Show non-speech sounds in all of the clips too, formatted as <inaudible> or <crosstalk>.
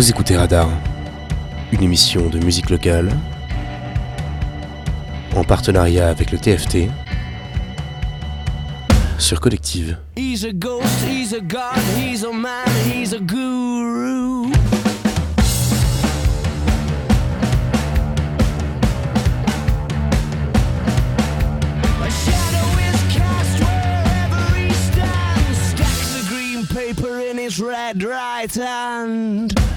Vous écoutez Radar, une émission de musique locale en partenariat avec le TFT sur Collective. He's a ghost, he's a god, he's a man, he's a guru. Paper in his red right hand.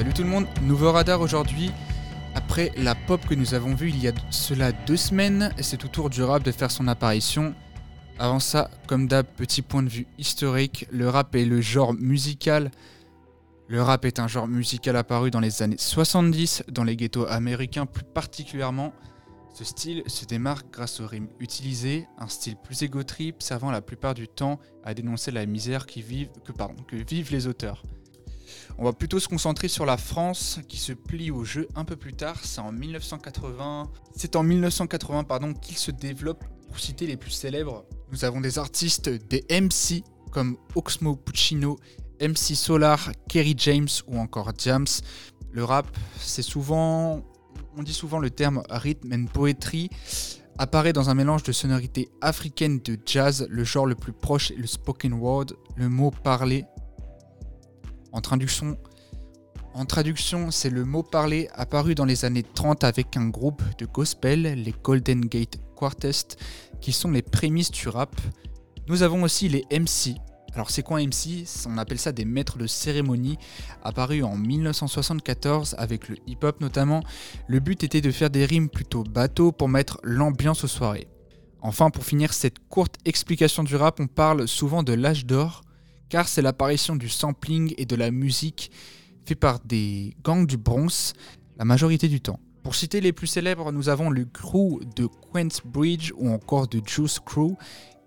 Salut tout le monde, nouveau radar aujourd'hui. Après la pop que nous avons vue il y a cela deux semaines, c'est au tour du rap de faire son apparition. Avant ça, comme d'hab, petit point de vue historique, le rap est le genre musical. Le rap est un genre musical apparu dans les années 70, dans les ghettos américains plus particulièrement. Ce style se démarque grâce aux rimes utilisées, un style plus égotrip servant la plupart du temps à dénoncer la misère que vivent les auteurs. On va plutôt se concentrer sur la France qui se plie au jeu un peu plus tard. C'est en 1980. C'est en 1980 pardon qu'il se développe. Pour citer les plus célèbres, nous avons des artistes, des MC comme Oxmo Puccino, MC Solar, Kerry James ou encore Jams. Le rap, c'est souvent, on dit souvent le terme rhythm and poetry apparaît dans un mélange de sonorités africaines de jazz. Le genre le plus proche est le spoken word, le mot parlé en traduction, c'est le mot parlé apparu dans les années 30 avec un groupe de gospel, les Golden Gate Quartet, qui sont les prémices du rap. Nous avons aussi les MC. Alors c'est quoi MC On appelle ça des maîtres de cérémonie, apparus en 1974 avec le hip-hop notamment. Le but était de faire des rimes plutôt bateau pour mettre l'ambiance aux soirées. Enfin, pour finir cette courte explication du rap, on parle souvent de l'âge d'or, car c'est l'apparition du sampling et de la musique fait par des gangs du Bronx la majorité du temps. Pour citer les plus célèbres, nous avons le crew de Bridge ou encore de Juice Crew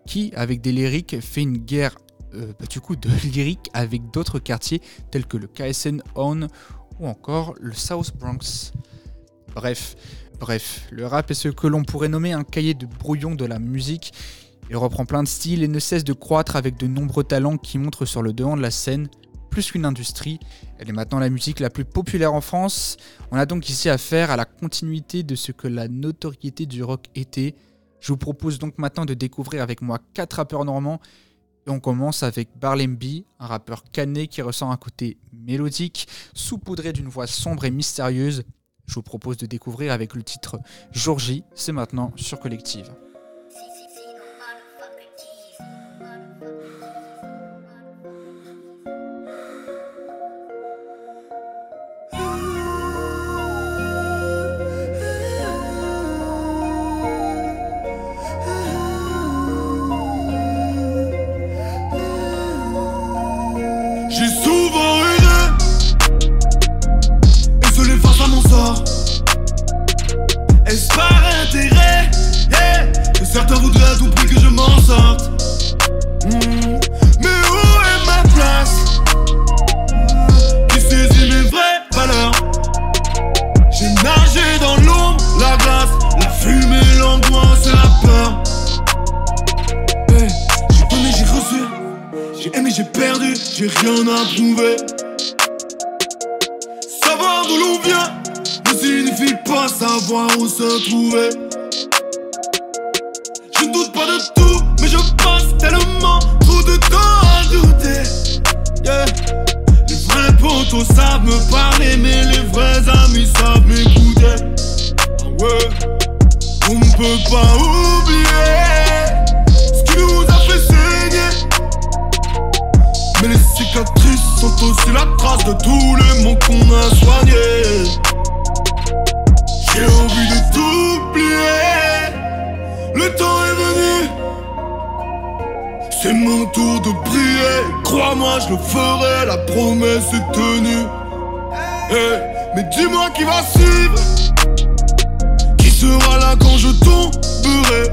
qui, avec des lyriques, fait une guerre euh, bah, du coup de <laughs> lyriques avec d'autres quartiers tels que le KSN On ou encore le South Bronx. Bref, bref, le rap est ce que l'on pourrait nommer un cahier de brouillon de la musique il reprend plein de styles et ne cesse de croître avec de nombreux talents qui montrent sur le devant de la scène. Plus qu'une industrie, elle est maintenant la musique la plus populaire en France. On a donc ici affaire à la continuité de ce que la notoriété du rock était. Je vous propose donc maintenant de découvrir avec moi quatre rappeurs normands. Et on commence avec Barlemby, un rappeur canet qui ressent un côté mélodique, saupoudré d'une voix sombre et mystérieuse. Je vous propose de découvrir avec le titre Jour J, c'est maintenant sur Collective. C'est mon tour de prier. Crois-moi, je le ferai. La promesse est tenue. Eh, mais dis-moi qui va suivre. Qui sera là quand je tomberai?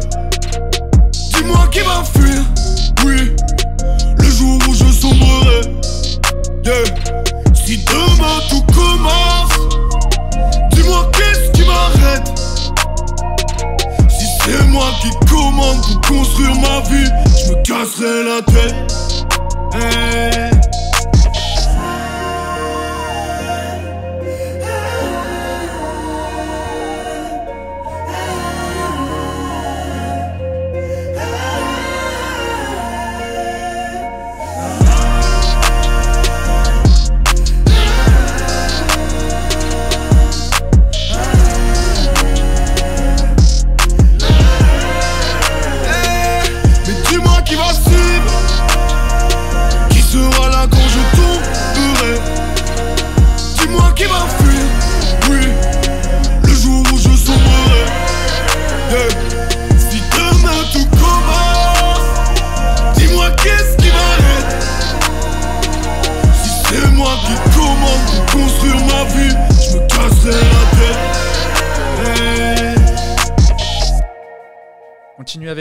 Dis-moi qui va fuir. Oui le jour où je sombrerai. Yeah. Si demain tout commence, dis-moi c'est moi qui commande pour construire ma vie. Je me casserai la tête. Hey.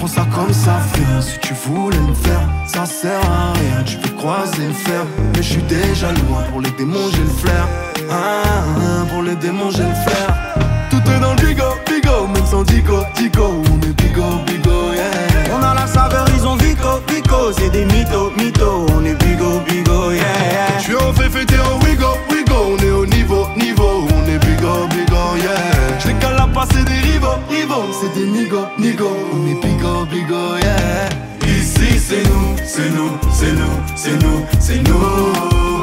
prends ça comme ça vient Si tu voulais me faire, ça sert à rien Tu peux croiser le fer. Mais je suis déjà loin Pour les démons, j'ai le flair. Ah, ah, Pour les démons, j'ai le flair. Tout est dans le bigo, bigo Même sans dico, dico On est bigo, bigo, yeah. On a la saveur, ils ont Vico, Vico, c'est des mythos, mythos, on est bigo, bigo, yeah, yeah. Suis en fait fêter en passer des rivaux, rivaux, c'est des nigo, nigo, on est bigo, bigo, yeah. Ici c'est nous, c'est nous, c'est nous, c'est nous, c'est nous.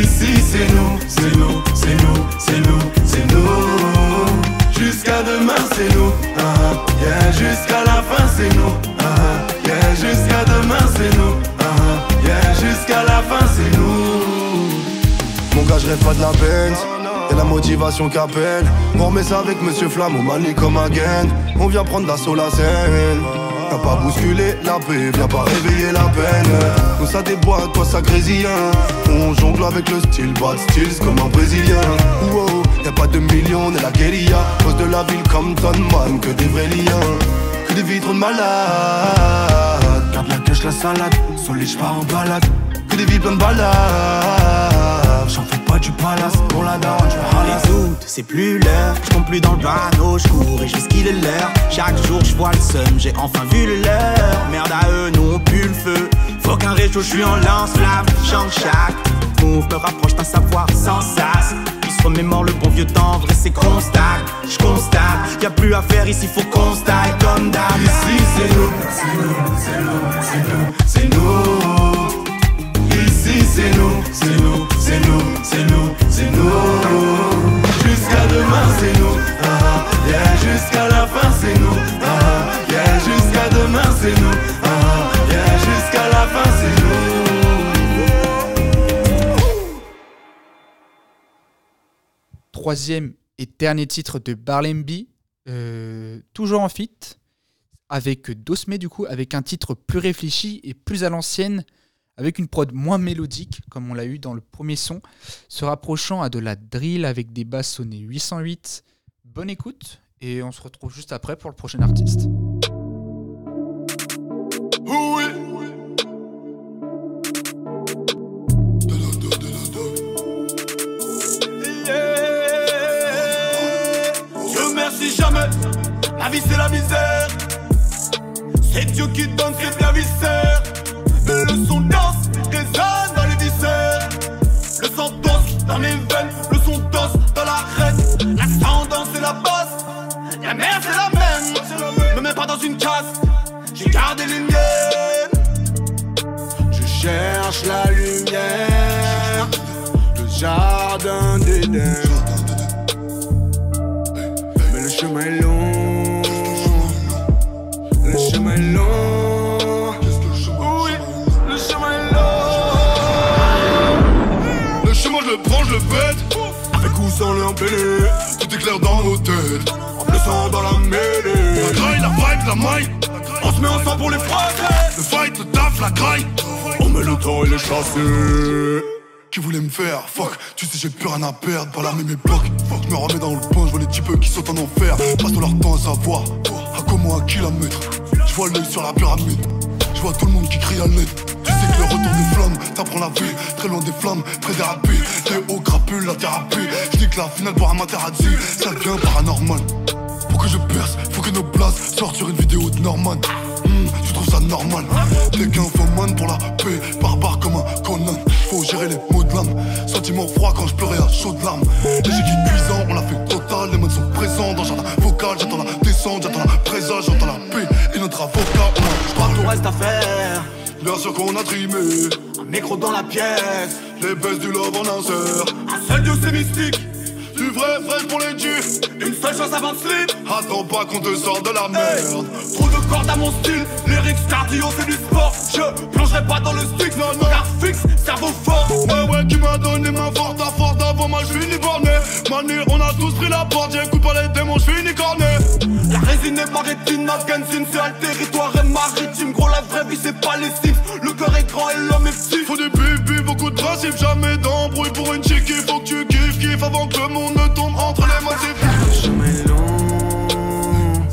Ici c'est nous, c'est nous, c'est nous, c'est nous, c'est nous. Jusqu'à demain c'est nous, ah, yeah. Jusqu'à la fin c'est nous, ah, yeah. Jusqu'à demain c'est nous, ah, yeah. Jusqu'à la fin c'est nous. Mon gars, je pas de la peine. Et la motivation qu'appelle. On remet ça avec Monsieur Flamme, on manie comme gang. On vient prendre d'assaut la scène. T'as pas bousculé la paix, viens pas réveiller la peine. Nous ça déboîte, toi ça grésille. hein. On jongle avec le style, bad styles comme un brésilien. Wow, y'a pas de millions, on est la guérilla. Cause de la ville comme Man, que des vrais liens. Que des vitres de malades. Garde la cache, la salade. Solide, j'pars en balade. Que des vies pleines de balades. Pas du palace pour la daronne, je Les doutes, c'est plus l'heure, je compte plus dans le panneau, je cours et je qu'il est l'heure. Chaque jour je vois le seum, j'ai enfin vu le leur. Merde à eux, nous on pue le feu. Faut qu'un réchaud, je en lance-flamme. Change chaque move, me rapproche d'un savoir sans sas. Remémore le bon vieux temps, vrai c'est constat. Je constate, y a plus à faire ici, faut taille comme d'hab. Ici c'est nous, c'est nous, c'est nous, c'est nous, c'est nous. Ici c'est nous, c'est nous, c'est nous, c'est nous, c'est nous. Jusqu'à demain c'est nous, ah, yeah. Jusqu'à la fin c'est nous, ah, yeah. Jusqu'à demain c'est nous, ah, yeah. Jusqu'à la fin c'est nous. Troisième et dernier titre de Barlemby, euh, toujours en feat, avec Dosme du coup, avec un titre plus réfléchi et plus à l'ancienne, avec une prod moins mélodique, comme on l'a eu dans le premier son, se rapprochant à de la drill avec des basses sonnées 808. Bonne écoute, et on se retrouve juste après pour le prochain artiste. La vie c'est la misère. C'est qui une casse, j'ai gardé les miennes. Je cherche la lumière, le jardin d'Éden. Mais le chemin est long, le chemin est long. Oui, le chemin est long. Le chemin, je le prends, je le pète. Avec ou sans l'empêler, tout est clair dans nos têtes. Dans la mêlée. La graille, la vibe, la maille. On se met ensemble pour les phrases. Le fight, le taf, la graille. mais le temps il est chassé. Qui voulait me faire Fuck, tu sais j'ai plus rien à perdre, pas la même époque. Fuck, je me remets dans le point, je vois les types qui sautent en enfer. Passent leur temps à savoir à comment à kilomètre. Je vois l'œil sur la pyramide, je vois tout le monde qui crie à l'aide. Tu sais que le retour des flammes, t'apprends la vie, très loin des flammes, très dérapé. T'es au crapule, la thérapie. Je dis que la finale pour un materazzi, ça devient paranormal. Que je perce, faut que nos places sortent sur une vidéo de Norman. Hmm, tu trouves ça normal T'es qu'un man pour la paix, barbare comme un Conan. Faut gérer les mots de l'âme. Sentiment froid quand je pleurais à chaud de larmes. Les qui cuisant, on l'a fait total. Les mains sont présents dans le jardin vocal. J'attends la descente, j'attends la présage, j'entends la paix. Et notre avocat, on a. Je crois que tout reste à faire. Bien sûr qu'on a trimé. Un micro dans la pièce. Les baisses du love en insert. Un seul dieu c'est mystique. Du vrai fraîche pour les dieux. Une seule chose avant de slip. Attends pas qu'on te sorte de la merde. Trop de cordes à mon style. Lyrics cardio c'est du sport. Je plongerai pas dans le stick. Non, non. Car fixe, cerveau fort. Ouais, ouais, qui m'a donné ma forte à force avant moi, je suis ni borné. Manu, on a tous pris la porte, j'écoute pas les démons, je suis ni corné. La résine est maritime, Afghanistan c'est un territoire est maritime. Gros, la vraie vie c'est pas les Sims. Le cœur est grand et l'homme est petit. Faut des pubs, beaucoup de principes, jamais d'embrouille pour une chick. Il faut que tu avant que le monde ne tombe entre les mains. Le chemin est long.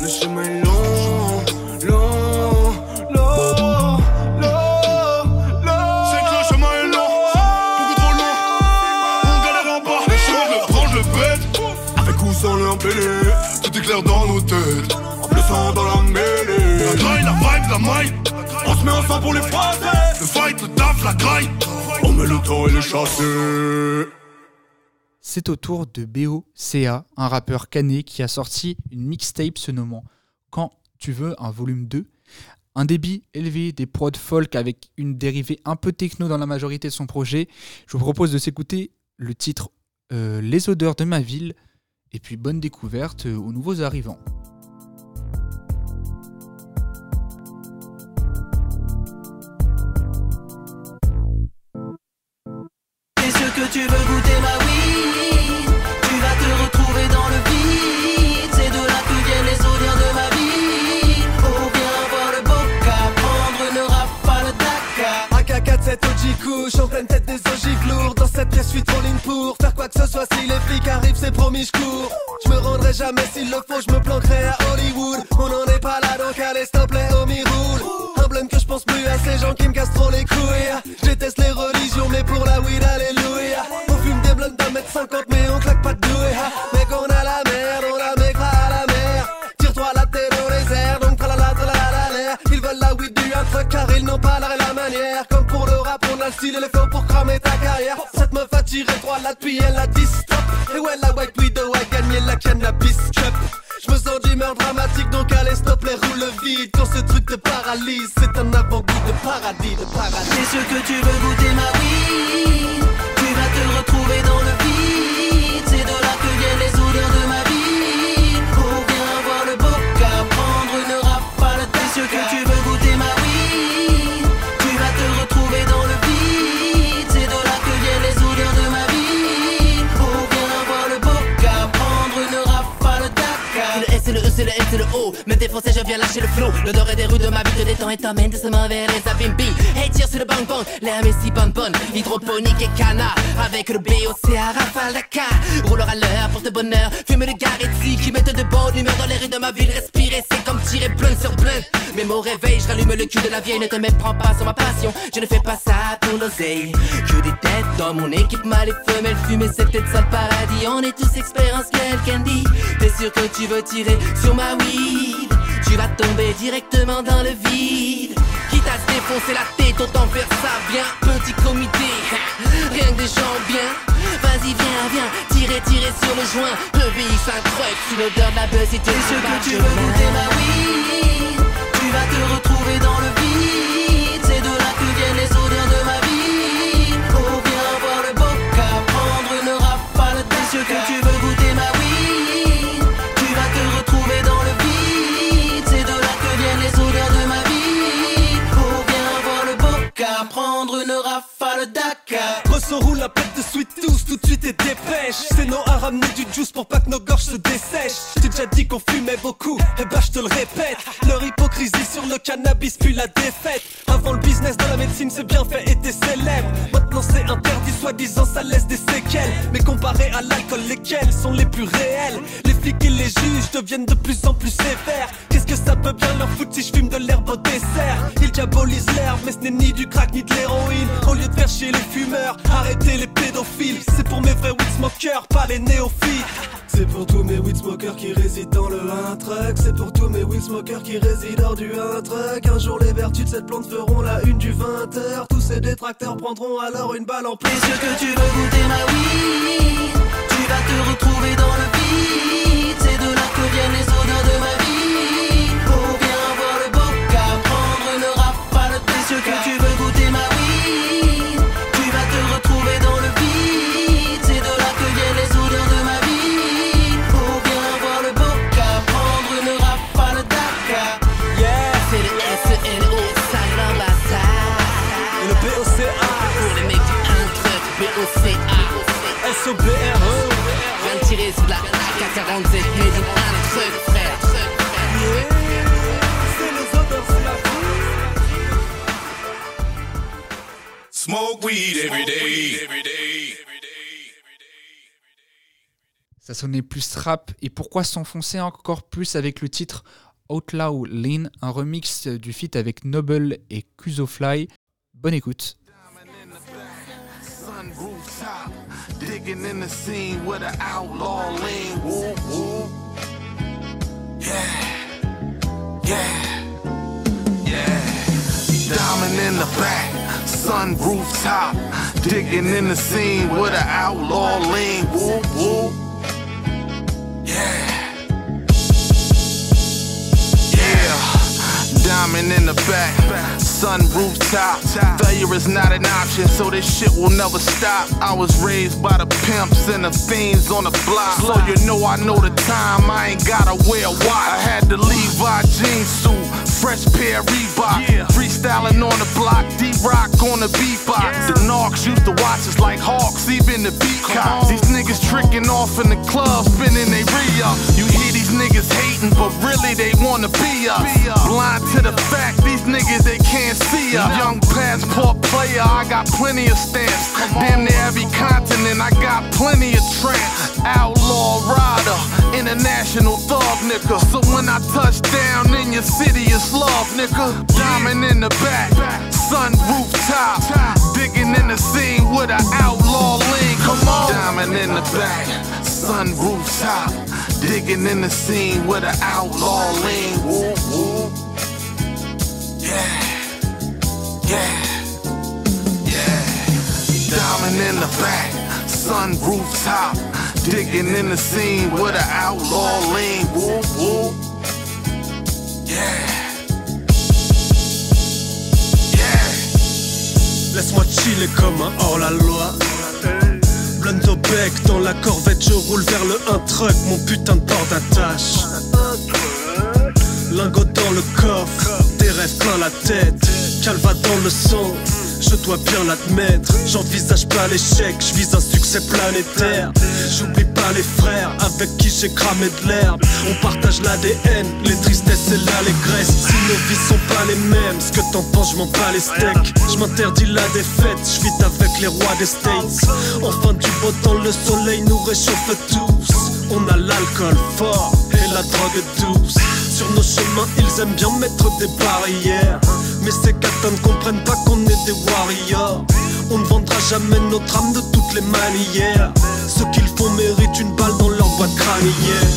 Le chemin est long. Long. Long. Long. Long. C'est que le chemin est long, beaucoup trop long. On galère en bas, les chemins, je le prends, je le pète. Avec ou sans l'impélé, tout est clair dans nos têtes. En le sang dans la mêlée. La graille, la vibe, la maille. On se met ensemble pour les Français. Le fight, le taf, la graille. On met le temps et les chassé. C'est au tour de BOCA, un rappeur cané qui a sorti une mixtape se nommant Quand tu veux un volume 2. Un débit élevé, des prods folk avec une dérivée un peu techno dans la majorité de son projet. Je vous propose de s'écouter le titre euh, Les odeurs de ma ville et puis bonne découverte aux nouveaux arrivants. Ojiku, j'en pleine tête des ogives lourds Dans cette pièce, je suis trop ligne pour faire quoi que ce soit. Si les flics arrivent, c'est promis, je cours. Je me rendrai jamais s'il le faut, je me planquerai à Hollywood. On n'en est pas là, donc allez, s'il te plaît, homie, roule Un blême que je pense plus à ces gens qui me cassent trop les couilles. Je déteste les religions, mais pour la weed, alléluia. On fume des blunts d'un mètre cinquante, mais on claque style et les flows pour cramer ta carrière. Cette meuf a tiré trois là depuis elle a dit stop Et ouais la white widow a gagné la cannabis cup. Je me sens d'humeur dramatique donc allez stop les roues le vide. Quand ce truc te paralyse c'est un avant-goût de paradis de paradis. T'es sûr que tu veux goûter ma weed Je viens lâcher le flow. L'odeur des rues de ma vie te détend et t'emmène doucement vers les abîmes. Hey, tire sur le bang bang. Mais si bonbonne. Hydroponique et canard. Avec le BOC à rafale Dakar. Rouleur à l'heure, porte bonheur. Fume le garetti qui mettent de bonne humeur dans les rues de ma ville. Respirer, c'est comme tirer plein sur plein. Mais mon réveil, je rallume le cul de la vieille. Ne te méprends pas sur ma passion. Je ne fais pas ça pour l'oseille. Que des têtes dans mon équipe, mal et femelles fumées. C'est peut-être ça le paradis. On est tous expérience qu'elle dit. T'es sûr que tu veux tirer sur ma weed? Tu vas tomber directement dans le vide. Quitte à se défoncer la tête, autant faire ça bien. Petit comité, <laughs> rien que des gens bien. Vas-y, viens, viens, tirer, tirer sur le joint. Le VX s'incroche sous l'odeur de la buzz et tu sûr que tu veux goûter ma weed Tu vas te retrouver dans le vide C'est de là que viennent les odeurs de ma vie Oh viens voir le boca Prendre une rafale T'es sûr que tu veux vie Oh viens Grosse son roule la pète de sweet tous tout de suite et dépêche. C'est non à ramener du juice pour pas que nos gorges se dessèchent. J'ai déjà dit qu'on fumait beaucoup, et bah je te le répète. Leur hypocrisie sur le cannabis puis la défaite. Avant le business de la médecine c'est bien fait était célèbre. Maintenant c'est interdit soi-disant ça laisse des séquelles. Mais comparé à l'alcool lesquels sont les plus réels? Les flics et les juges deviennent de plus en plus sévères. Qu'est-ce que ça peut bien leur foutre si je fume de l'herbe au dessert? Ils diabolisent l'herbe mais ce n'est ni du crack ni de l'héroïne. Au lieu de faire chier les fumeurs, arrêtez les pédophiles. C'est pour mes vrais weed smokers, pas les néophytes. C'est pour tous mes weed smokers qui résident dans le 1 truck. C'est pour tous mes weed smokers qui résident hors du 1 truck. Un jour les vertus de cette plante feront la une du 20h Tous ces détracteurs prendront alors une balle en plus. Est-ce que tu veux goûter ma weed Tu vas te retrouver dans le vide. C'est de là que viennent les odeurs de ma vie. Pour bien voir le boca Prendre une rafale Est-ce que tu veux Smoke weed every day. Ça sonnait plus rap et pourquoi s'enfoncer encore plus avec le titre Outlaw Lean, un remix du feat avec Noble et Kuzofly. Bonne écoute. Sun rooftop, digging in the scene with an outlaw lean. Woo, woo. Yeah, yeah, yeah. Diamond in the back, sun rooftop, digging in the scene with an outlaw lean. Woo, woo. Yeah. Yeah. Diamond in the back, sun rooftop. Failure is not an option, so this shit will never stop. I was raised by the pimps and the fiends on the block. So you know I know the time, I ain't gotta wear a watch. I had the Levi jeans suit, fresh pair Reebok. Freestyling on the block, D-Rock on the beatbox. The Narcs used to watch us like hawks, even the beat cops. These niggas tricking off in the club, spinning they re-up. You hear these niggas hating, but really they wanna be us. Blind to the fact, these niggas they can't see us. Young passport player, I got plenty of stamps. Damn near every continent, I got plenty of tramps. Outlaw rider, international thug nigga. So when I touch down in your city, it's love nigga. Diamond in the back, sun rooftop, digging in the scene with an outlaw lean. Come on, diamond in the back, sun rooftop, digging in the scene with an outlaw lean. Woo woo. Yeah, yeah, yeah. Diamond in the back, sun rooftop, digging in the scene with an outlaw lean. Woo woo. Yeah, yeah. Laisse-moi chiller comme un hors-la-loi. Blunt au bec dans la corvette, je roule vers le 1 truck, mon putain de port d'attache. Lingot dans le coffre, des rêves plein la tête, calva dans le sang. Je dois bien l'admettre, j'envisage pas l'échec, je vise un succès planétaire. J'oublie pas les frères avec qui j'ai cramé de l'herbe. On partage l'ADN, les tristesses et l'allégresse. Si nos vies sont pas les mêmes, ce que t'en penses, je m'en bats les steaks. Je m'interdis la défaite, je vis avec les rois des States. Enfin du beau temps, le soleil nous réchauffe tous. On a l'alcool fort et la drogue douce. Sur nos chemins, ils aiment bien mettre des barrières. Mais ces catins ne comprennent pas qu'on est des warriors. On ne vendra jamais notre âme de toutes les manières. Ce qu'ils font mérite une balle dans leur boîte crânienne.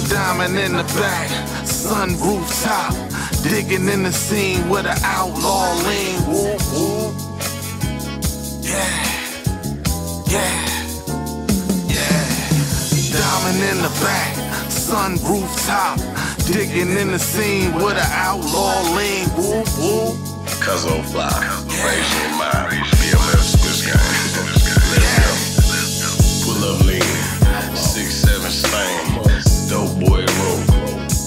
Diamond in the back, sun rooftop, digging in the scene with an outlaw lean. Yeah, yeah. Diamond in the back, sun rooftop, digging in the scene with an outlaw lean. Woo woo. Cuzzo fly, crazy in my BMF Swiss gang. Let's go. Pull up lean, six seven stain, dope boy rope,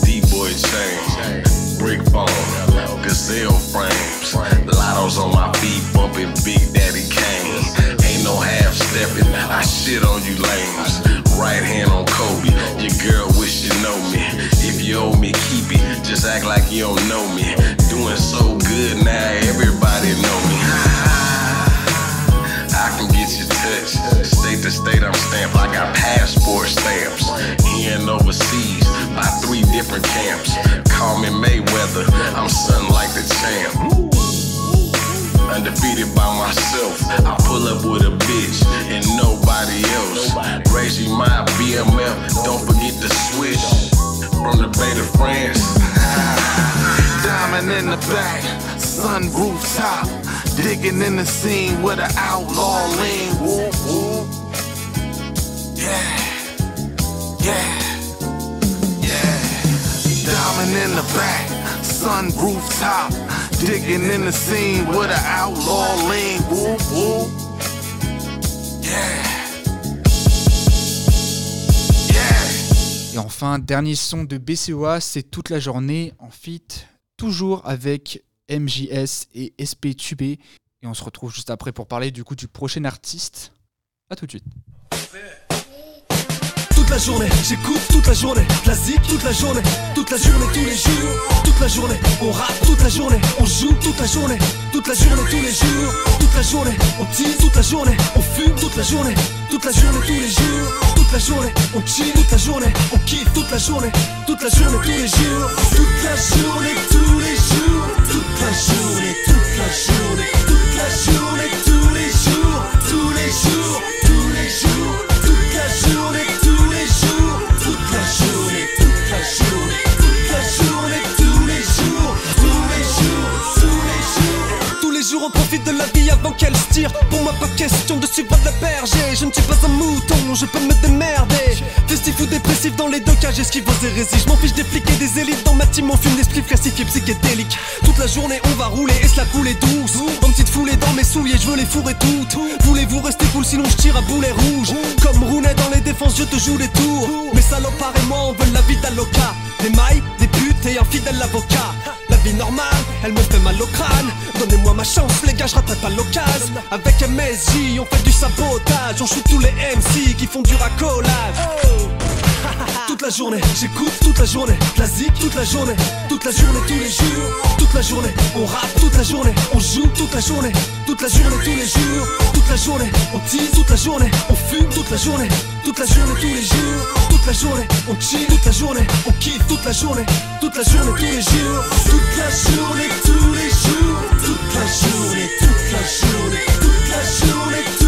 D boy chain, brick phone, gazelle frames, lottos on my feet bumping Big Daddy Kane. Ain't no half step. shit on you lames. Right hand on Kobe. Your girl wish you know me. If you owe me, keep it. Just act like you don't know me. Doing so good now, everybody know me. I can get you touched. State to state, I'm stamped. I got passport stamps. Here and overseas, by three different camps. Call me Mayweather, I'm something like the champ. Undefeated by myself, I pull up with a bitch and nobody else. Raise my BMF, don't forget to switch from the Bay to France. <laughs> Diamond in the back, sun rooftop. Digging in the scene with an outlaw lean. Whoop, whoop. Yeah, yeah, yeah. Diamond in the back, sun rooftop. Digging in the scene with an outlaw lean. Whoop, whoop. Yeah. Yeah. Et enfin, dernier son de BCOA, c'est toute la journée en feat, toujours avec MJS et SP Tubé. Et on se retrouve juste après pour parler du coup du prochain artiste. A tout de suite. Toute la journée, j'écoute toute la journée, classique toute la journée, toute la journée, tous les jours, toute la journée, on rappe toute la journée, on joue toute la journée, toute la journée, tous les jours, toute la journée, on tease toute la journée, on fume toute la journée, toute la journée, tous les jours, toute la journée, on chill toute la journée, on kiffe toute la journée, toute la journée, tous les jours, toute la journée, tous les jours, je peux me démerder. Festif ou dépressif dans les deux cas j'esquive vos hérésies Je m'en fiche des flics et des élites Dans ma team on fume des spliffs classifiés psychédéliques. Toute la journée on va rouler et se la couler douce. En petite foulée dans mes souliers je veux les fourrer toutes. Voulez-vous rester cool sinon je tire à boulet rouge? Comme Rounet dans les défenses je te joue les tours. Mes salopards et moi on veut la vie d'Aloca. Des mailles, des putes et un fidèle avocat vie normale, elle me fait mal au crâne Donnez-moi ma chance les gars je rattrape pas l'occasion Avec MSJ on fait du sabotage On shoot tous les MC qui font du racolage toute la journée, j'écoute toute la journée, classique toute la journée, toute la journée, tous les jours, toute la journée, on rappe toute la journée, on joue toute la journée, toute la journée, tous les jours, toute la journée, on tease toute la journée, on fume toute la journée, toute la journée, tous les jours, toute la journée, on chill toute la journée, on kiffe toute la journée, toute la journée, tous les jours, toute la journée, tous les jours, toute la journée, toute la journée, toute la journée,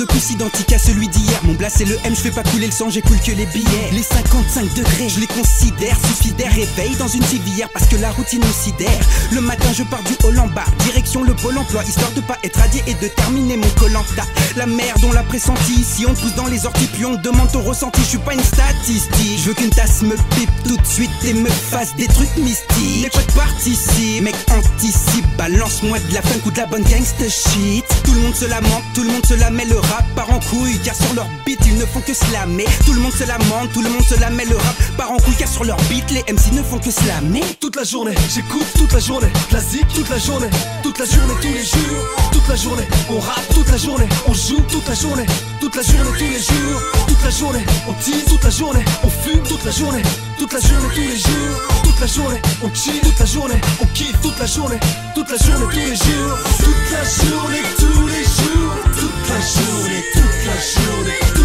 de plus identique à celui d'hier. Mon blast c'est le M, je fais pas couler le sang, j'écoule que les billets. Les 55 degrés, je les considère. Suffit d'air réveil dans une civière parce que la routine nous sidère. Le matin, je pars du haut en bas, direction le pôle emploi, histoire de pas être radié et de terminer mon colanta. La merde, on l'a pressenti. Si on pousse dans les orties, puis on demande ton ressenti. Je suis pas une statistique. Je veux qu'une tasse me pipe tout de suite et me fasse des trucs mystiques. Les potes participent, mec anticipe. Balance-moi de la funk ou de la bonne gangsta shit. Tout le monde se lamente, tout le monde se la met le rap part en couille car sur leur beat ils ne font que slammer. Tout le monde se lamente, tout le monde se la met le rap part en couille car sur leur beat les MC ne font que slammer. Toute la journée, j'écoute toute la journée, classique toute la journée, toute la journée, tous les jours, toute la journée, on rappe toute la journée, on joue toute la journée, toute la journée, tous les jours, toute la journée, on tease toute la journée, on fume toute la journée, toute la journée, tous les jours, toute la journée, on chill toute la journée, on kiffe toute la journée, toute la journée, tous les jours, toute la journée, tous les jours, la journée, toute la journée,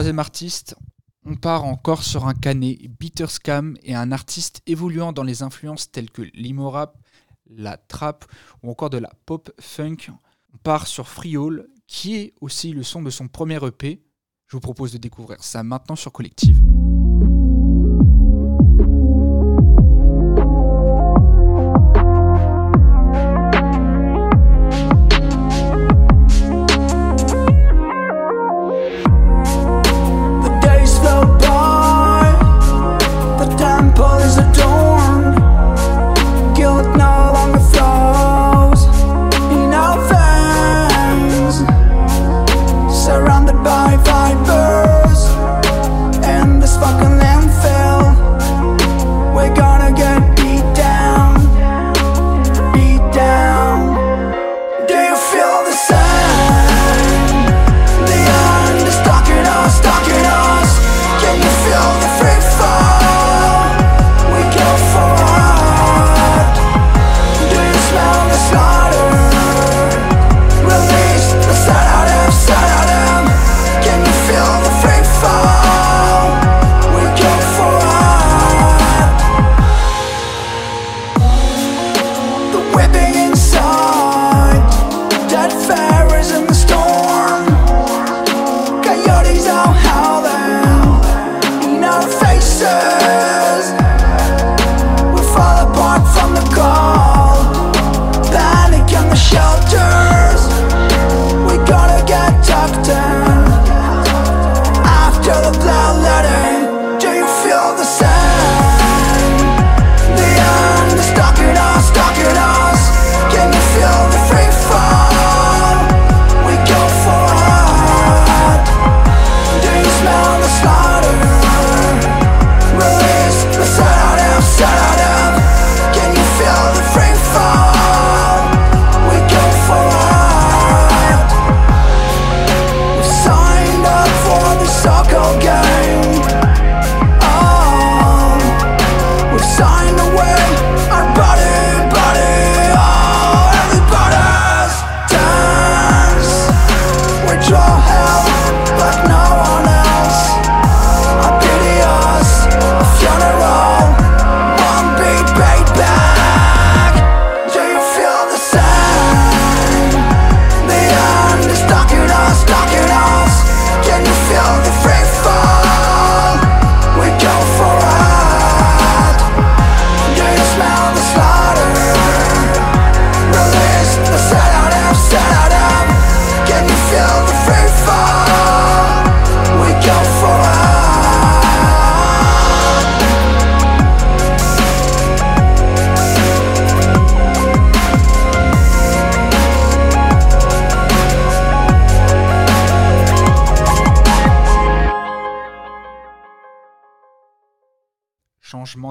troisième artiste, on part encore sur un canet, Bitter Scam, et un artiste évoluant dans les influences telles que l'emo rap, la trap ou encore de la pop funk. On part sur Friol, qui est aussi le son de son premier EP. Je vous propose de découvrir ça maintenant sur Collective.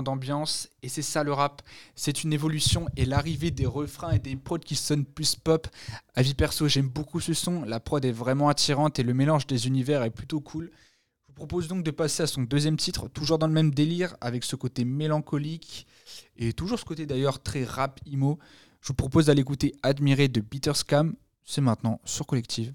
D'ambiance, et c'est ça le rap. C'est une évolution et l'arrivée des refrains et des prods qui sonnent plus pop. À vie perso, j'aime beaucoup ce son. La prod est vraiment attirante et le mélange des univers est plutôt cool. Je vous propose donc de passer à son deuxième titre, toujours dans le même délire, avec ce côté mélancolique et toujours ce côté d'ailleurs très rap emo. Je vous propose d'aller écouter Admirer de Peter Scam. C'est maintenant sur Collective.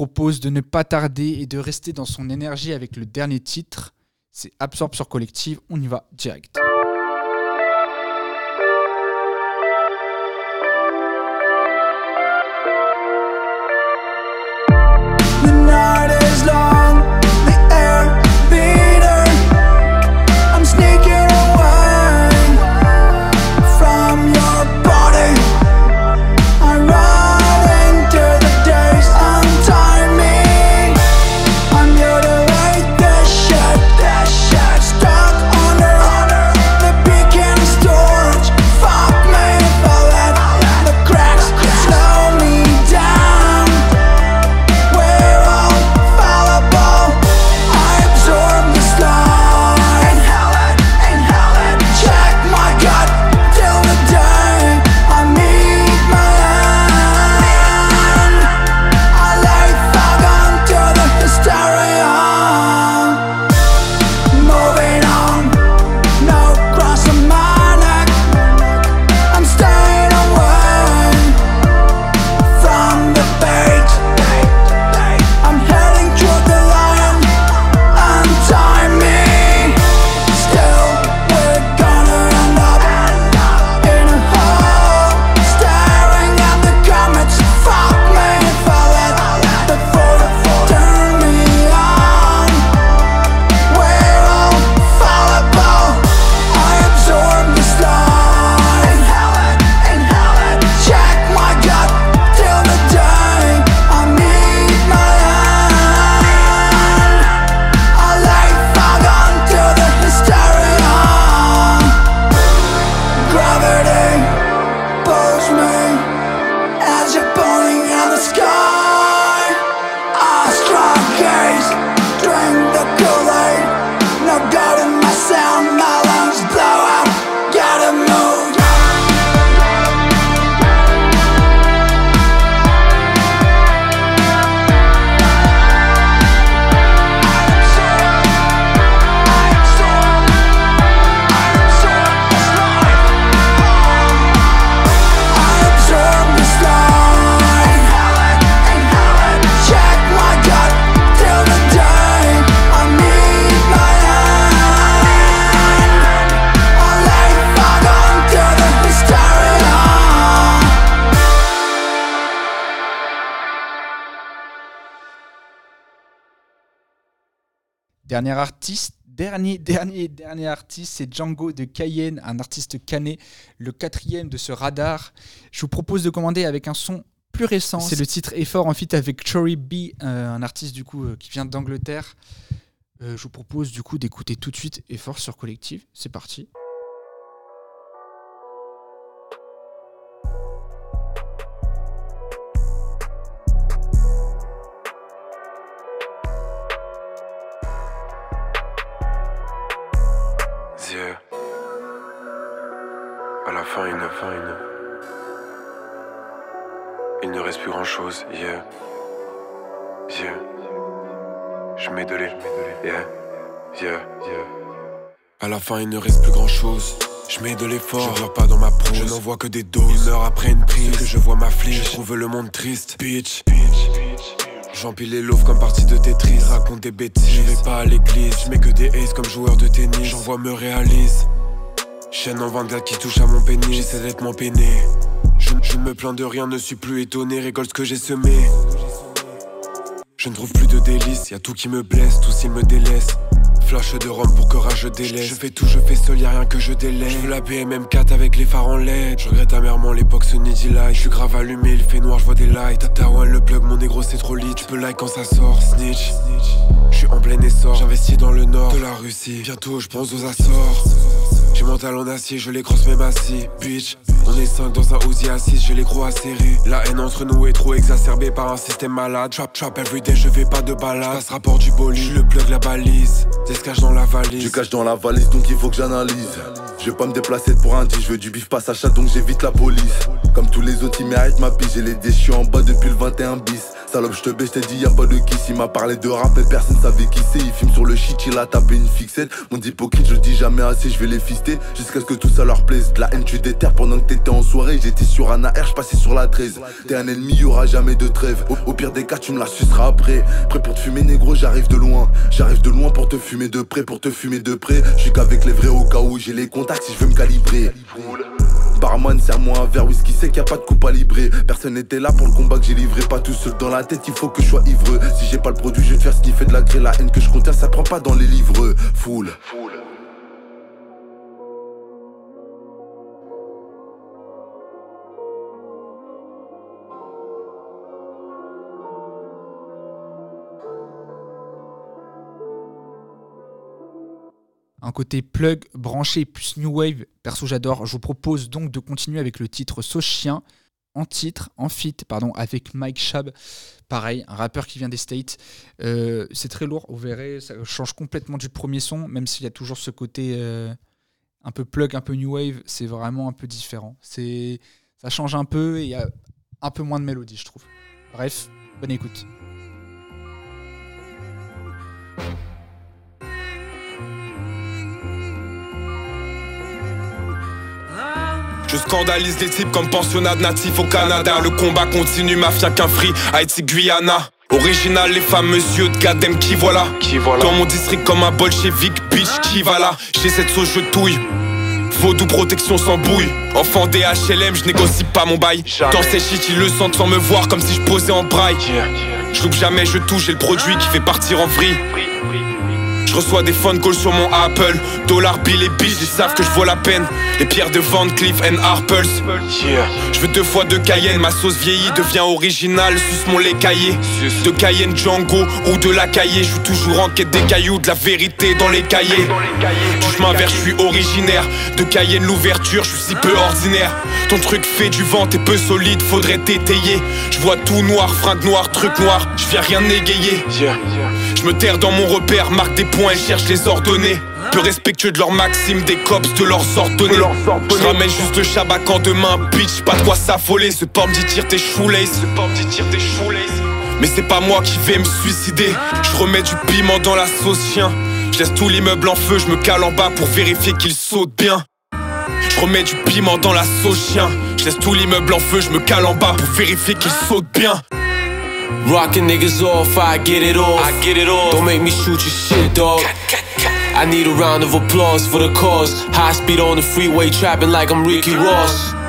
Propose de ne pas tarder et de rester dans son énergie avec le dernier titre. C'est Absorbe sur Collective, on y va direct. Dernier artiste, dernier, <laughs> dernier, dernier artiste, c'est Django de Cayenne, un artiste canet, le quatrième de ce radar. Je vous propose de commander avec un son plus récent. C'est le titre Effort en feat avec Chory B, euh, un artiste du coup euh, qui vient d'Angleterre. Euh, je vous propose du coup d'écouter tout de suite Effort sur Collective. C'est parti. Il ne reste plus grand chose, yeah. Yeah. Je mets de lait, yeah. Yeah, yeah. À la fin, il ne reste plus grand chose. Je mets de l'effort, je pas dans ma prose. Je n'en vois que des doses. Il meurt après une prise. Que je vois ma flige. Je trouve le monde triste. Bitch. J'empile les loaves comme partie de Tetris. Raconte des bêtises. Je vais pas à l'église. Je mets que des aces comme joueur de tennis. J'envoie me réalise. Chaîne en 24 qui touche à mon pénis. J'essaie d'être mon peiné. Je, je ne me plains de rien, ne suis plus étonné. Récolte ce que j'ai semé. Je ne trouve plus de délices. Y a tout qui me blesse, tout s'il me délaisse. Flash de rhum pour que rage délaisse. Je fais tout, je fais seul, y a rien que je délaisse. Je la BMM4 avec les phares en LED. Je regrette amèrement l'époque Sunny Light. Je suis grave allumé, il fait noir, je vois des lights. One le plug, mon négro c'est trop lit. Tu like quand ça sort, snitch. Je suis en plein essor, j'investis dans le nord de la Russie. Bientôt je pense aux Açores. J'ai mon talon d'acier, je les crosse même assis, bitch. On est 5 dans un Uzi à 6, je les crois acérés. La haine entre nous est trop exacerbée par un système malade. Trap, trap, everyday, je fais pas de balade. Passe rapport du bolide, je le plug la balise. Des cache dans la valise. Du cache dans la valise, donc il faut que j'analyse. Je vais pas me déplacer pour un 10, je veux du bif pas achat, donc j'évite la police. Comme tous les autres, ils méritent ma pige. J'ai les déchus en bas depuis le 21 bis. Salope, je te baisse, t'ai dit, y a pas de kiss. Il m'a parlé de rap, mais personne savait qui c'est. Il filme sur le shit, il a tapé une fixette. Mon hypocrite, je dis jamais assez, je vais les fister. Jusqu'à ce que tout ça leur plaise. De la haine, tu déterres pendant que t'étais en soirée. J'étais sur un AR, je passais sur la 13. T'es un ennemi, y aura jamais de trêve. Au, pire des cas, tu me la suceras après. Prêt pour te fumer, négro, j'arrive de loin. J'arrive de loin pour te fumer de près, pour te fumer de près. Je suis qu'avec les vrais au cas où j'ai les si je veux me calibrer. Barman, serre-moi un verre whisky, c'est qu'il y a pas de coupe à librer. Personne n'était là pour le combat que j'ai livré, pas tout seul dans la tête, il faut que je sois ivreux. Si j'ai pas le produit, je vais te faire sniffer de la grêle. La haine que je contiens, ça prend pas dans les livres. Foule. Un côté plug, branché plus new wave, perso j'adore. Je vous propose donc de continuer avec le titre Sauce Chien, en titre, en feat, pardon, avec Mike Shab. Pareil, un rappeur qui vient des States. Euh, c'est très lourd, vous verrez, ça change complètement du premier son, même s'il y a toujours ce côté euh, un peu plug, un peu new wave, c'est vraiment un peu différent. C'est, ça change un peu et il y a un peu moins de mélodie, je trouve. Bref, bonne écoute. Je scandalise les types comme pensionnat natif au Canada. Le combat continue, mafia qu'un free, Haïti, Guyana. Original, les fameux yeux de Gadem qui voilà? Qui voilà? Dans mon district comme un bolchevique, bitch, qui va là. J'ai cette sauce, je touille. Vaudou protection sans bouille. Enfant des HLM, je négocie pas mon bail. Dans ces shit, ils le sentent sans me voir comme si je posais en braille. Je loupe jamais, je touche, j'ai le produit qui fait partir en vrille. Je reçois des phone calls sur mon Apple. Dollar bill et bill, ils savent que je vaux la peine. Les pierres de Van Cleef and Harpels. Je veux deux fois de Cayenne, ma sauce vieillie devient originale. Suce mon lait caillé. De Cayenne Django ou de la cahier. Je toujours en quête des cailloux, de la vérité dans les cahiers. Du chemin vert, je suis originaire. De Cayenne, l'ouverture, je suis si peu ordinaire. Ton truc fait du vent, t'es peu solide, faudrait t'étayer. Je vois tout noir, fringue noire, truc noir. Je viens rien égayer. Je me terre dans mon repère, marque des points et cherche les ordonnées. Peu respectueux de leur maxime, des cops de leurs ordonnées. Je ramène juste le chabac en demain, bitch, pas de quoi s'affoler. Ce port me dit tire tes shoelaces. Mais c'est pas moi qui vais me suicider. Je remets du piment dans la sauce chien. Je laisse tout l'immeuble en feu, je me cale en bas pour vérifier qu'il saute bien. Je remets du piment dans la sauce chien. Je laisse tout l'immeuble en feu, je me cale en bas pour vérifier qu'il saute bien. Rockin' niggas off, I get it off. I get it off. Don't make me shoot your shit, dog. I need a round of applause for the cause. High speed on the freeway, trapping like I'm Ricky Ross.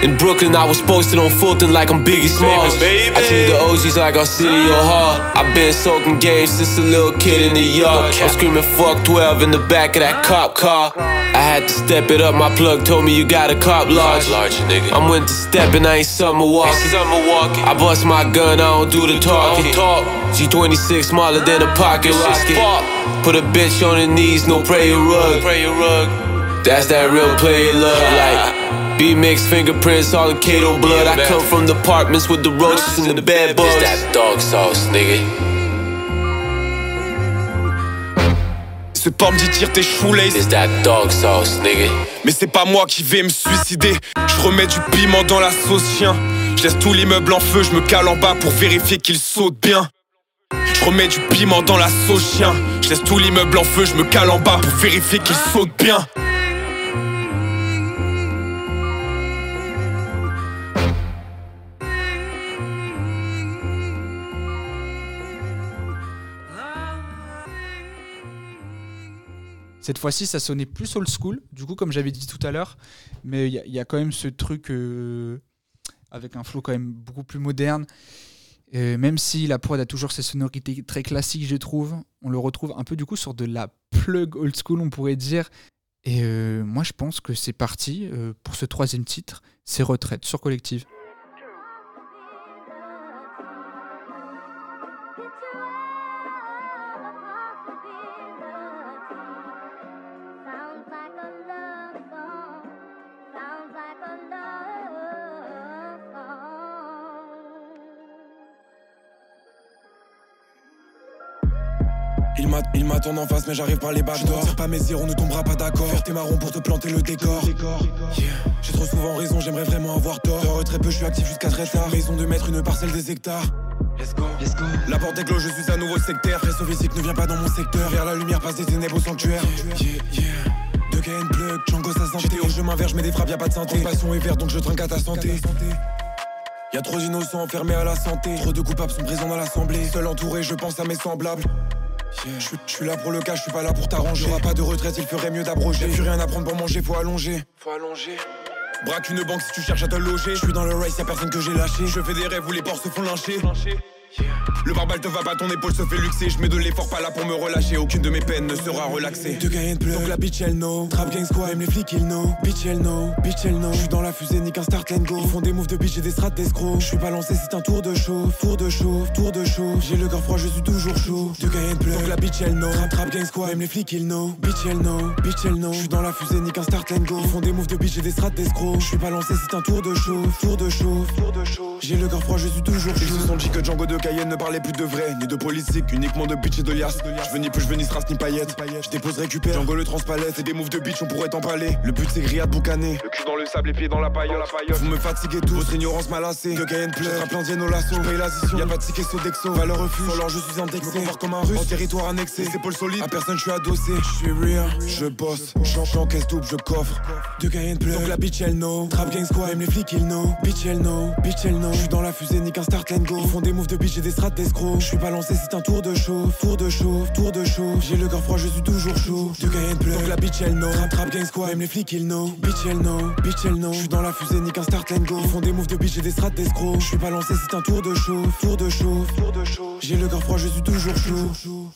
In Brooklyn, I was posted on Fulton like I'm Biggie Smalls. I treat the OGs like Arsenio Hall. I've been soaking games since a little kid in the yard. I'm screaming fuck 12 in the back of that cop car. I had to step it up, my plug told me you got a cop large. I'm went to step and I ain't summer walking. I bust my gun, I don't do the talking. G26 smaller than a pocket rocket. Put a bitch on her knees, no prayer rug. That's that real player love, like. B mix fingerprints, all in Kato blood. I come from the apartments with the roaches and the bugs. It's that dog sauce, nigga. Ce port me dit tire tes shoelaces. It's that dog sauce, nigga. Mais c'est pas moi qui vais me suicider. Je remets du piment dans la sauce chien. Je laisse tout l'immeuble en feu, je me cale en bas pour vérifier qu'il saute bien. Je remets du piment dans la sauce chien. Je laisse tout l'immeuble en feu, je me cale en bas pour vérifier qu'il saute bien. Cette fois-ci, ça sonnait plus old school, du coup, comme j'avais dit tout à l'heure. Mais il y, a- quand même ce truc euh, avec un flow quand même beaucoup plus moderne. Même si la prod a toujours ses sonorités très classiques, je trouve, on le retrouve un peu du coup sur de la plug old school, on pourrait dire. Et euh, moi, je pense que c'est parti euh, pour ce troisième titre, c'est Retraite sur Collective. Il m'attend en face, mais j'arrive par les bacs d'or. Tire pas mes zéros, ne tombera pas d'accord. Faire tes marrons pour te planter le décor. Yeah. J'ai trop souvent raison, j'aimerais vraiment avoir tort. Très peu, je suis actif jusqu'à très tard. Maison de mettre une parcelle des hectares. La porte est close, je suis un nouveau sectaire. Reste physique ne vient pas dans mon secteur. Vers la lumière passe des ténèbres au sanctuaire. Yeah, yeah. De Gain Plug, Django ça santé. J'étais au chemin vert, je mets des frappes, y'a pas de santé. Passion est vert, donc je trinque à ta santé. Y'a trop d'innocents enfermés à la santé. Trop de coupables sont présents dans l'assemblée. Seul entouré, je pense à mes semblables. Je suis- là pour le cas, je suis pas là pour t'arranger. Y'aura pas de retraite, il ferait mieux d'abroger. Y'a plus rien à prendre pour manger, faut allonger. Faut allonger. Braque une banque si tu cherches à te loger. Je suis dans le race, y'a personne que j'ai lâché. Je fais des rêves où les porcs se font lyncher. Le barbal te va pas, ton épaule se fait luxer. Je mets de l'effort pas là pour me relâcher. Aucune de mes peines ne sera relaxée. De Cayenne pleure, donc la bitch elle know. Trap gang squad, même les flics ils know. Bitch elle know, bitch elle know. Je suis dans la fusée, nique un start and go. Ils font des moves de bitch et des strats d'escrocs. Je suis balancé, c'est un tour de chauffe, tour de chauffe, tour de chauffe. J'ai le cœur froid, je suis toujours chaud. De Cayenne pleure, donc la bitch elle know. Trap, trap gang squad, même les flics ils know. Bitch elle know, bitch elle know. Je suis dans la fusée, nique un start and go. Ils font des moves de bitch et des strats d'escrocs. Je suis balancé, c'est un tour de chauffe, tour de chauffe, tour de chauffe. J'ai le cœur froid, je suis toujours chaud. Ils se sont dit que Django de Cayenne ne parlait plus de vrai, ni de politique, uniquement de bitch et de liasse. Je veux ni plus, je veux ni strass ni paillettes. Je dépose, récupère. Django le transpalette et des moves de bitch, on pourrait t'en parler. Le but c'est grillade boucaner. Le cul dans le sable, les pieds dans la paillote. Vous me fatiguez tous, votre ignorance m'a lassé. De Cayenne pleure, trappe l'indienne au lasso. Paye l'addition, y'a pas de ticket Sodexo. Va le refuge, alors je suis indexé. Me comme un russe, en territoire annexé. Les épaules solides, à personne je suis adossé. Je suis real, je bosse. J'en caisse double, je coffre. De Cayenne pleure, donc la bitch elle know. Trap gang squad, même les flics ils know. Bitch elle know, bitch elle know. Je suis dans la fusée, nique un start and go. Ils font des moves de bitch et des strats d'escrocs. Je suis balancé, c'est un tour de chauffe, tour de chauffe, tour de chauffe. J'ai le cœur froid, je suis toujours chaud. De Cayenne pleure, donc la bitch elle know. Trap trap gang squad, même les flics ils know. Bitch elle know, bitch elle know. Je suis dans la fusée, nique un start and go. Font des moves de bitch et des strats d'escrocs. Je suis balancé, c'est un tour de chauffe, tour de chauffe, tour de chauffe. J'ai le cœur froid, je suis toujours chaud.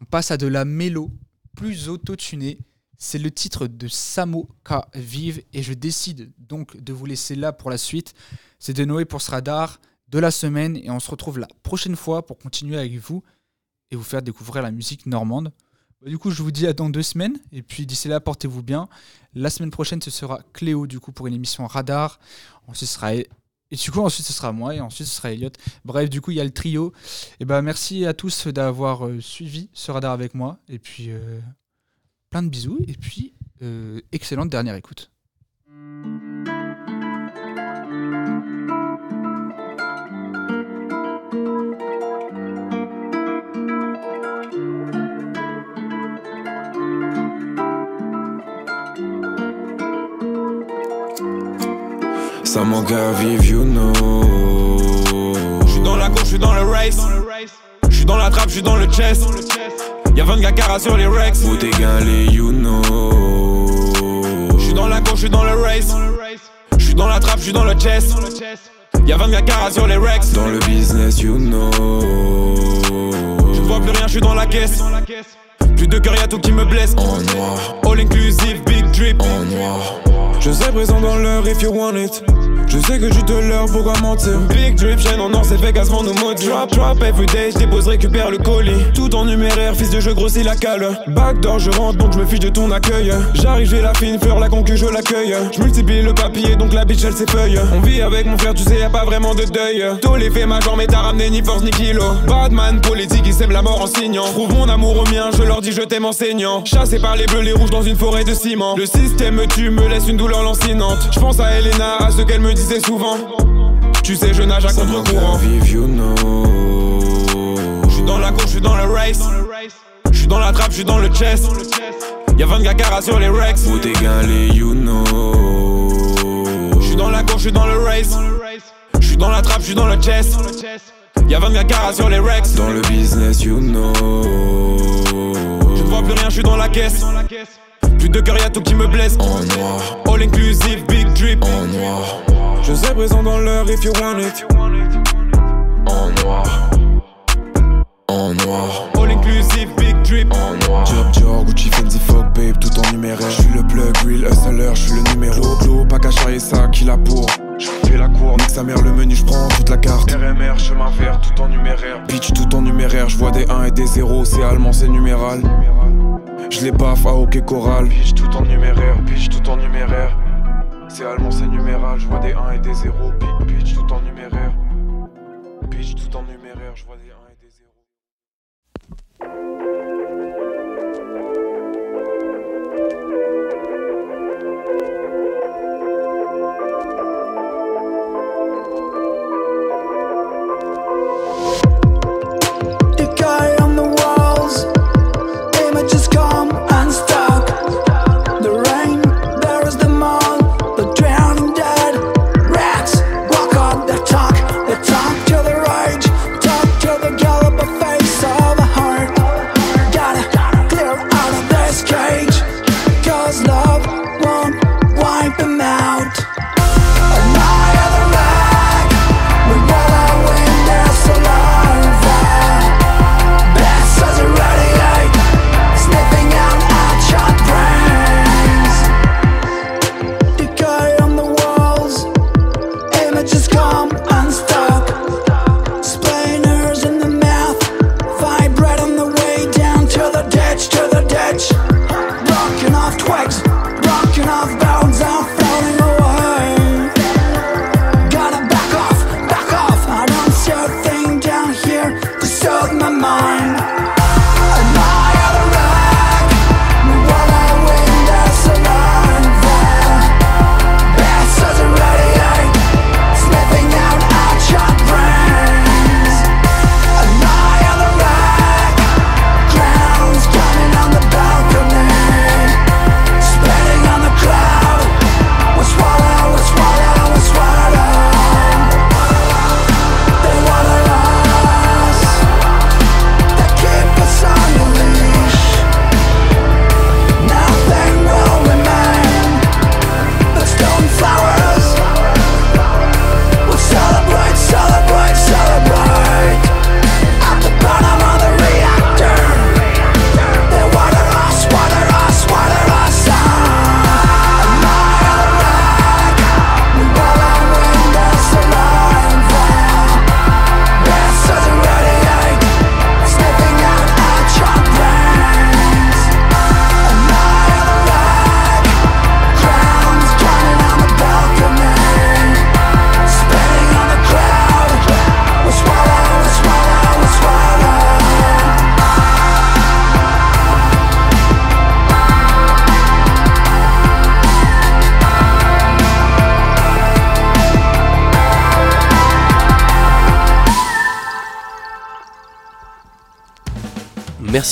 On passe à de la mélo plus autotunée. C'est le titre de Samo K Vive et je décide donc de vous laisser là pour la suite. C'est de Noé pour ce radar de la semaine et on se retrouve la prochaine fois pour continuer avec vous et vous faire découvrir la musique normande. Bah, Du coup, je vous dis à dans deux semaines et puis d'ici là, portez-vous bien. La semaine prochaine, ce sera Cléo du coup pour une émission radar. Ensuite, ce sera et du coup, ensuite, ce sera moi et ensuite, ce sera Elliot. Bref, du coup, il y a le trio. Et ben, merci à tous d'avoir euh, suivi ce radar avec moi. Et puis, euh, plein de bisous. Et puis, euh, excellente dernière écoute. Ça manque à vivre, you know. J'suis dans la course, j'suis dans le race. J'suis dans la trappe, j'suis dans le chest. Y'a 20 gars sur les Rex. Faut t'égaler, you know. J'suis dans la course, j'suis dans le race. J'suis dans la trappe, j'suis dans le chest. Y'a 20 gars sur les Rex. Dans le business, you know. Je vois plus rien, j'suis dans la caisse. Plus de cœur, y'a tout qui me blesse. En noir, All inclusive, big drip. en noir. Je sais présent dans l'heure if you want it. Je sais que je te l'heure, pourquoi mentir? Big drip, chaîne en or, c'est Vegas, mon maudit. Drop, drop everyday, je dépose, récupère le colis. Tout en numéraire, fils de jeu grossis la cale. Backdoor, je rentre, donc je me fiche de ton accueil. J'arrive, j'ai la fine fleur, la concu, je l'accueille. Je multiplie le papier, donc la bitch, elle s'effeuille. On vit avec mon frère, tu sais, y a pas vraiment de deuil. Les faits major, mais t'as ramené ni force ni kilo. Badman, politique, ils sèment la mort en signant. Trouve mon amour au mien, je leur dis, je t'aime enseignant. Chassé par les bleus, les rouges dans une forêt de ciment. Le système me tue, me laisse une douleur lancinante. Je pense à Elena, à ce qu'elle me disait souvent. Tu sais, je nage à contre-courant. you know. J'suis dans la course, j'suis dans le race. J'suis dans la trappe, j'suis dans le chest. Y'a 20 gars cara sur les Rex. Faut t'égaler, you know. J'suis dans la course, j'suis dans le race. J'suis dans la trappe, j'suis dans le chest. Y'a 20 gars cara sur les Rex. Dans le business, you know. Je ne vois plus rien, j'suis dans la caisse. Plus de cœur, y'a tout qui me blesse. En noir, All inclusive, big drip. en noir, Je sais présent dans l'heure if you want it. en noir. En noir, All inclusive, big drip. en noir. Job, Dior, Gucci, Fendi, fuck babe, tout en numéraire. J'suis le plug, real hustler, j'suis le numéro. Clos, pas qu'à et ça, qui la pour. J'fais la cour, nique sa mère le menu, j'prends toute la carte. RMR, chemin vert, tout en numéraire. Pitch, tout en numéraire, j'vois des 1 et des 0, c'est allemand, c'est numéral. J'les baffe à hockey choral. Pitch, tout en numéraire, pitch, tout en numéraire. C'est allemand, c'est numéral, j'vois des 1 et des 0, pitch, pitch, tout en numéraire. Pitch, tout en numéraire, 1 et des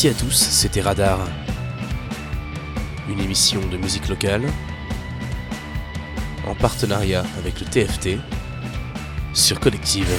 Merci à tous, c'était Radar. Une émission de musique locale en partenariat avec le TFT sur Collective.